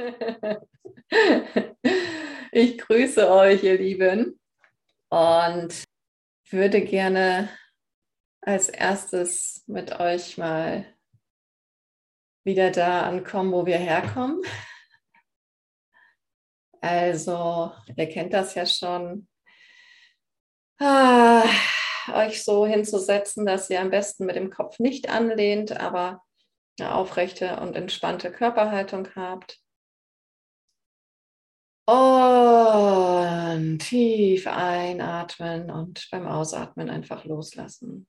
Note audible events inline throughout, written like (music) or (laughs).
(laughs) Ich grüße euch, ihr Lieben, und würde gerne als erstes mit euch mal wieder da ankommen, wo wir herkommen. Also, ihr kennt das ja schon. Ah, euch so hinzusetzen, dass ihr am besten mit dem Kopf nicht anlehnt, aber eine aufrechte und entspannte Körperhaltung habt. Und tief einatmen und beim Ausatmen einfach loslassen.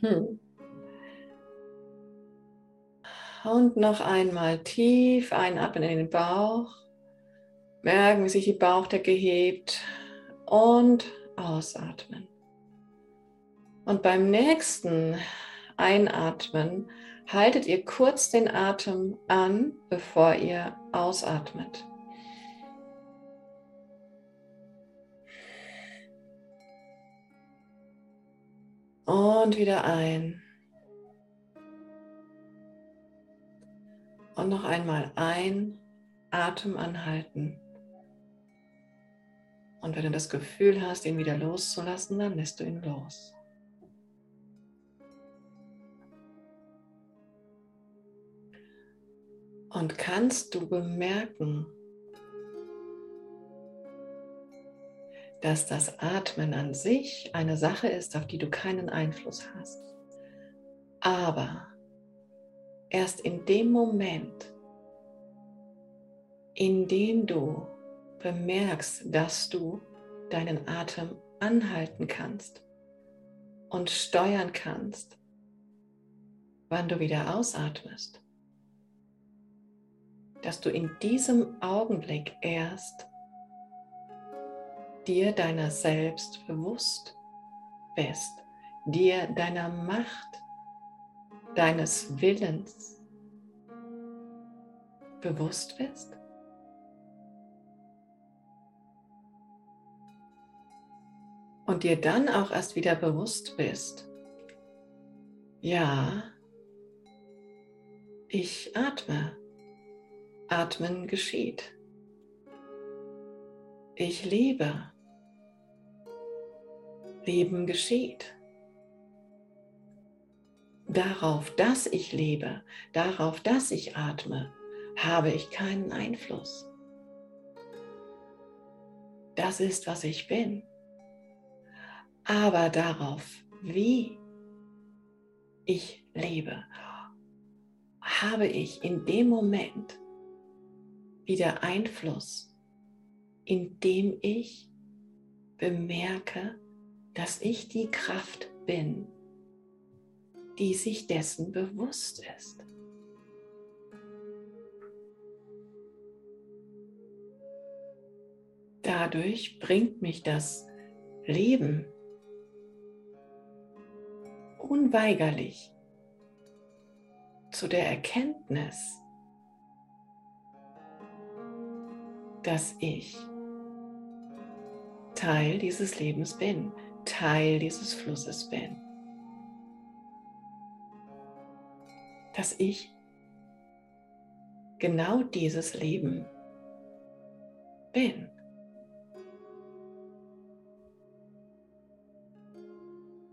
Hm. Und noch einmal tief einatmen in den Bauch. Merken, wie sich die Bauchdecke hebt und ausatmen. Und beim nächsten Einatmen haltet ihr kurz den Atem an, bevor ihr ausatmet. Und wieder ein. Und noch einmal ein, Atem anhalten. Und wenn du das Gefühl hast, ihn wieder loszulassen, dann lässt du ihn los. Und kannst du bemerken, dass das Atmen an sich eine Sache ist, auf die du keinen Einfluss hast. Aber erst in dem Moment, in dem du bemerkst, dass du deinen Atem anhalten kannst und steuern kannst, wann du wieder ausatmest, dass du in diesem Augenblick erst dir deiner selbst bewusst bist, dir deiner Macht, deines Willens bewusst bist. Und dir dann auch erst wieder bewusst bist, ja, ich atme. Atmen geschieht. Ich lebe. Leben geschieht. Darauf, dass ich lebe, darauf, dass ich atme, habe ich keinen Einfluss. Das ist, was ich bin. Aber darauf, wie ich lebe, habe ich in dem Moment wieder Einfluss, indem ich bemerke, dass ich die Kraft bin, die sich dessen bewusst ist. Dadurch bringt mich das Leben unweigerlich zu der Erkenntnis, dass ich Teil dieses Lebens bin, Teil dieses Flusses bin. Dass ich genau dieses Leben bin.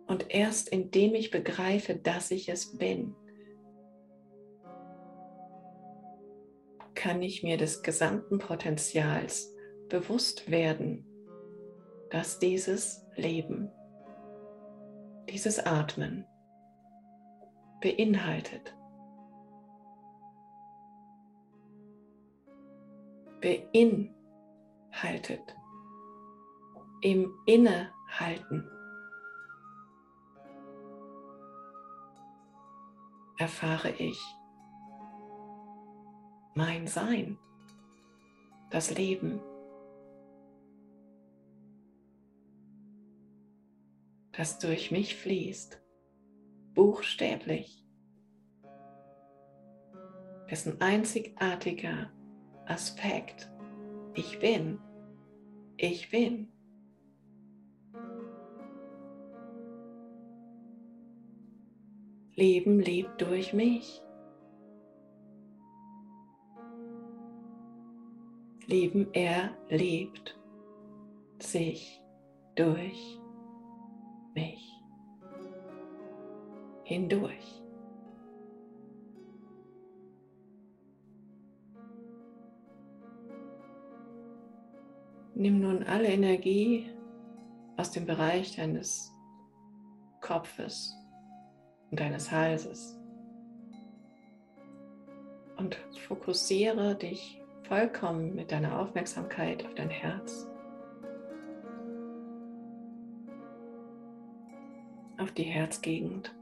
Und erst indem ich begreife, dass ich es bin, kann ich mir des gesamten Potenzials bewusst werden, dass dieses Leben, dieses Atmen beinhaltet. Beinhaltet. Im Innehalten. erfahre ich mein Sein, das Leben, das durch mich fließt, buchstäblich, dessen einzigartiger Aspekt ich bin, ich bin. Leben lebt durch mich. Leben erlebt sich durch mich hindurch. Nimm nun alle Energie aus dem Bereich deines Kopfes und deines Halses und fokussiere dich vollkommen mit deiner Aufmerksamkeit auf dein Herz, auf die Herzgegend.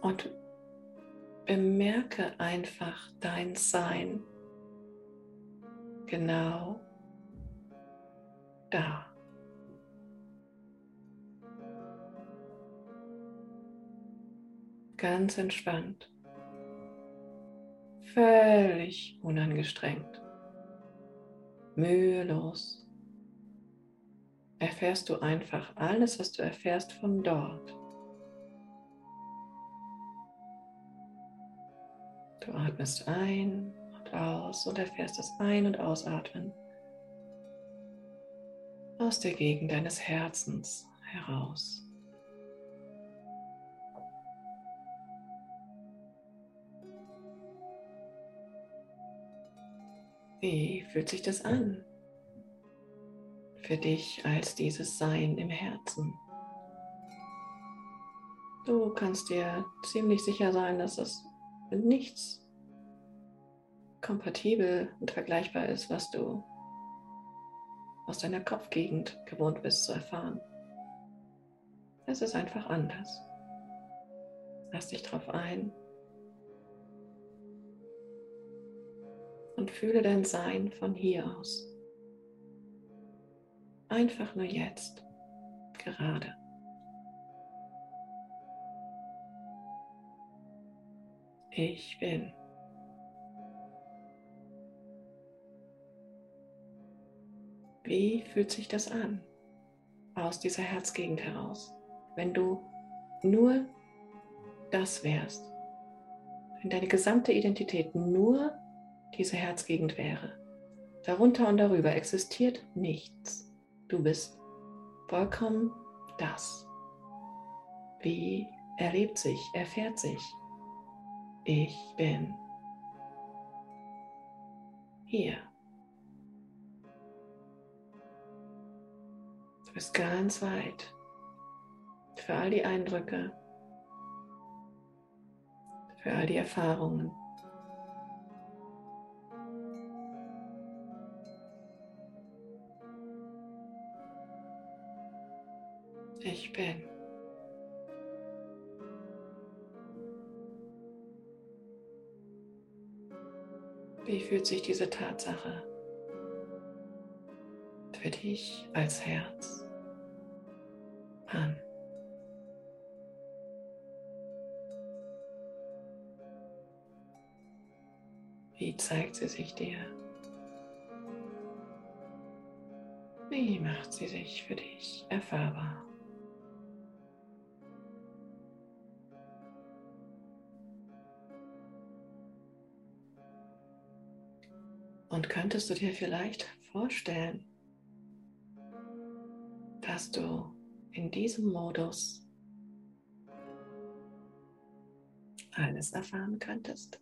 Und bemerke einfach dein Sein genau da. Ganz entspannt. Völlig unangestrengt. Mühelos. Erfährst du einfach alles, was du erfährst von dort. Du atmest ein und aus und erfährst das Ein- und Ausatmen aus der Gegend deines Herzens heraus. Wie fühlt sich das an für dich als dieses Sein im Herzen? Du kannst dir ziemlich sicher sein, dass es mit nichts kompatibel und vergleichbar ist, was du aus deiner Kopfgegend gewohnt bist zu erfahren. Es ist einfach anders. Lass dich drauf ein und fühle dein Sein von hier aus. Einfach nur jetzt, gerade. Ich bin. Wie fühlt sich das an aus dieser Herzgegend heraus, wenn du nur das wärst, wenn deine gesamte Identität nur diese Herzgegend wäre? Darunter und darüber existiert nichts. Du bist vollkommen das. Wie erlebt sich, erfährt sich? Ich bin hier. Du bist ganz weit für all die Eindrücke, für all die Erfahrungen. Ich bin. Wie fühlt sich diese Tatsache für dich als Herz an. Wie zeigt sie sich dir? Wie macht sie sich für dich erfahrbar? Und könntest du dir vielleicht vorstellen, dass du in diesem Modus alles erfahren könntest.